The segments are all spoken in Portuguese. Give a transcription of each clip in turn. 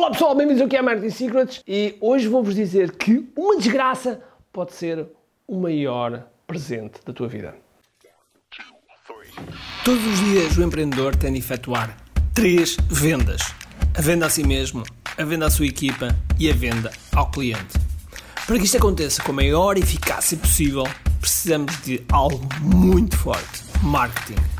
Olá pessoal, bem-vindos aqui a Marketing Secrets e hoje vou-vos dizer que uma desgraça pode ser o maior presente da tua vida. Todos os dias o empreendedor tem de efetuar três vendas: a venda a si mesmo, a venda à sua equipa e a venda ao cliente. Para que isto aconteça com a maior eficácia possível, precisamos de algo muito forte: marketing.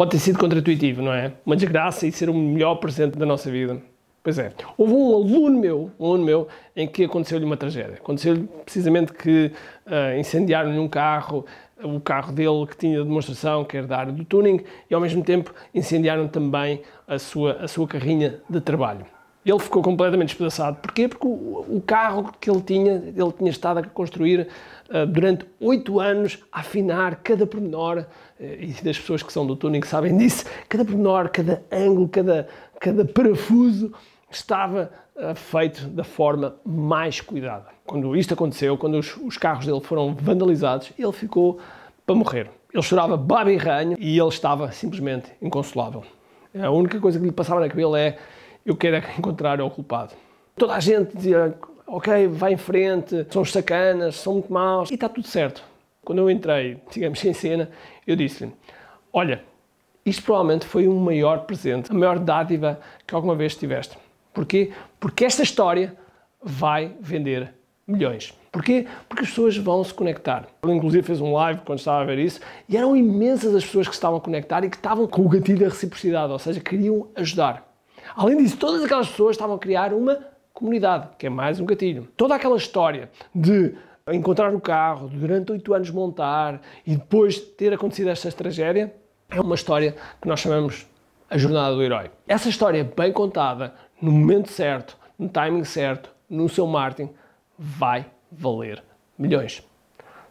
Pode ter sido contra-intuitivo, não é? Uma desgraça e ser o melhor presente da nossa vida. Pois é. Houve um aluno meu, um aluno meu, em que aconteceu-lhe uma tragédia. Aconteceu-lhe precisamente que uh, incendiaram-lhe um carro, o carro dele que tinha demonstração, que era da área do tuning, e ao mesmo tempo incendiaram também a sua, a sua carrinha de trabalho. Ele ficou completamente despedaçado. Porquê? Porque o, o, carro que ele tinha, ele tinha estado a construir uh, durante oito anos, a afinar cada pormenor, uh, e das pessoas que são do tuning sabem disso, cada pormenor, cada ângulo, cada, cada parafuso estava uh, feito da forma mais cuidada. Quando isto aconteceu, quando os, os carros dele foram vandalizados, ele ficou para morrer. Ele chorava baba e ranho e ele estava simplesmente inconsolável. A única coisa que lhe passava na cabeça é eu quero é encontrar o culpado. Toda a gente dizia, ok, vai em frente, são sacanas, são muito maus, e está tudo certo. Quando eu entrei, digamos, em cena, eu disse-lhe, olha, isto provavelmente foi o maior presente, a maior dádiva que alguma vez tiveste. Porquê? Porque esta história vai vender milhões. Porquê? Porque as pessoas vão se conectar. Ele inclusive fez um live quando estava a ver isso e eram imensas as pessoas que estavam a conectar e que estavam com o gatilho da reciprocidade, ou seja, queriam ajudar. Além disso, todas aquelas pessoas estavam a criar uma comunidade, que é mais um gatilho. Toda aquela história de encontrar o carro, durante oito anos montar e depois ter acontecido esta tragédia, é uma história que nós chamamos a jornada do herói. Essa história bem contada, no momento certo, no timing certo, no seu marketing, vai valer milhões.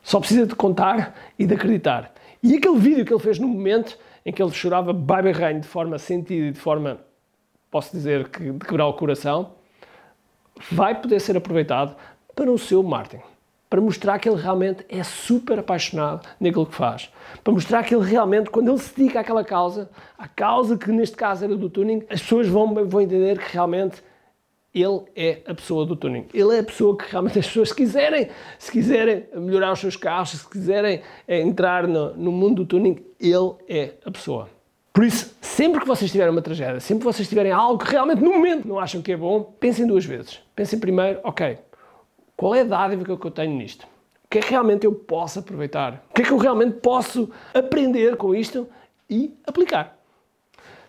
Só precisa de contar e de acreditar. E aquele vídeo que ele fez no momento em que ele chorava bem de forma sentida e de forma posso dizer que de quebrar o coração, vai poder ser aproveitado para o seu marketing. Para mostrar que ele realmente é super apaixonado naquilo que faz. Para mostrar que ele realmente, quando ele se dedica àquela causa, à causa que neste caso era do tuning, as pessoas vão, vão entender que realmente ele é a pessoa do tuning. Ele é a pessoa que realmente as pessoas, se quiserem, se quiserem melhorar os seus carros, se quiserem entrar no, no mundo do tuning, ele é a pessoa. Por isso, sempre que vocês tiverem uma tragédia, sempre que vocês tiverem algo que realmente no momento não acham que é bom, pensem duas vezes. Pensem primeiro, ok, qual é a dádiva que eu tenho nisto? O que é que realmente eu posso aproveitar? O que é que eu realmente posso aprender com isto e aplicar?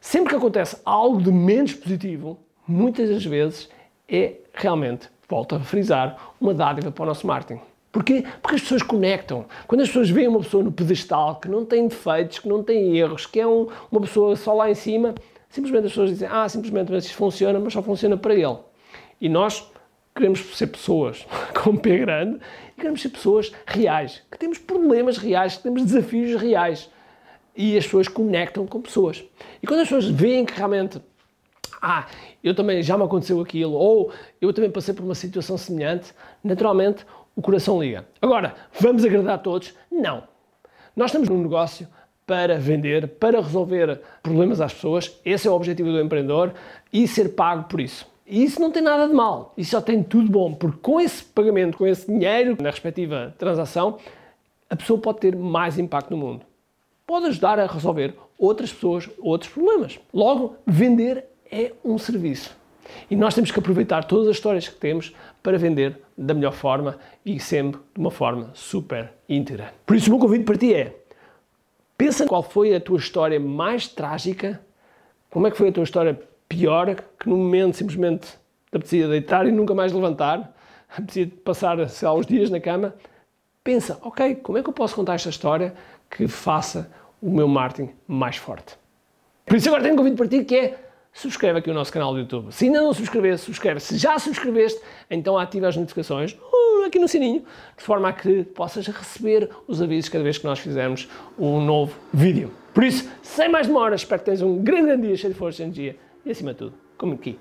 Sempre que acontece algo de menos positivo, muitas das vezes é realmente, volto a frisar, uma dádiva para o nosso marketing. Porquê? Porque as pessoas conectam. Quando as pessoas veem uma pessoa no pedestal que não tem defeitos, que não tem erros, que é um, uma pessoa só lá em cima, simplesmente as pessoas dizem, ah, simplesmente isso funciona, mas só funciona para ele. E nós queremos ser pessoas com pé grande e queremos ser pessoas reais, que temos problemas reais, que temos desafios reais. E as pessoas conectam com pessoas. E quando as pessoas veem que realmente, ah, eu também já me aconteceu aquilo, ou eu também passei por uma situação semelhante, naturalmente o coração liga. Agora, vamos agradar a todos? Não. Nós estamos num negócio para vender, para resolver problemas às pessoas. Esse é o objetivo do empreendedor e ser pago por isso. E isso não tem nada de mal, isso só tem tudo bom, porque com esse pagamento, com esse dinheiro na respectiva transação, a pessoa pode ter mais impacto no mundo. Pode ajudar a resolver outras pessoas, outros problemas. Logo, vender é um serviço. E nós temos que aproveitar todas as histórias que temos para vender da melhor forma e sempre de uma forma super íntegra. Por isso, o meu convite para ti é: pensa qual foi a tua história mais trágica, como é que foi a tua história pior, que no momento simplesmente te apetecia deitar e nunca mais levantar, apetecia passar sei uns dias na cama. Pensa, ok, como é que eu posso contar esta história que faça o meu marketing mais forte? Por isso agora tenho um convite para ti que é subscreve aqui o nosso canal do YouTube. Se ainda não subscreveste, subscreve. Se já subscreveste, então ativa as notificações uh, aqui no sininho, de forma a que possas receber os avisos cada vez que nós fizermos um novo vídeo. Por isso, sem mais demoras, espero que tenhas um grande, grande dia cheio de força e energia e, acima de tudo, como aqui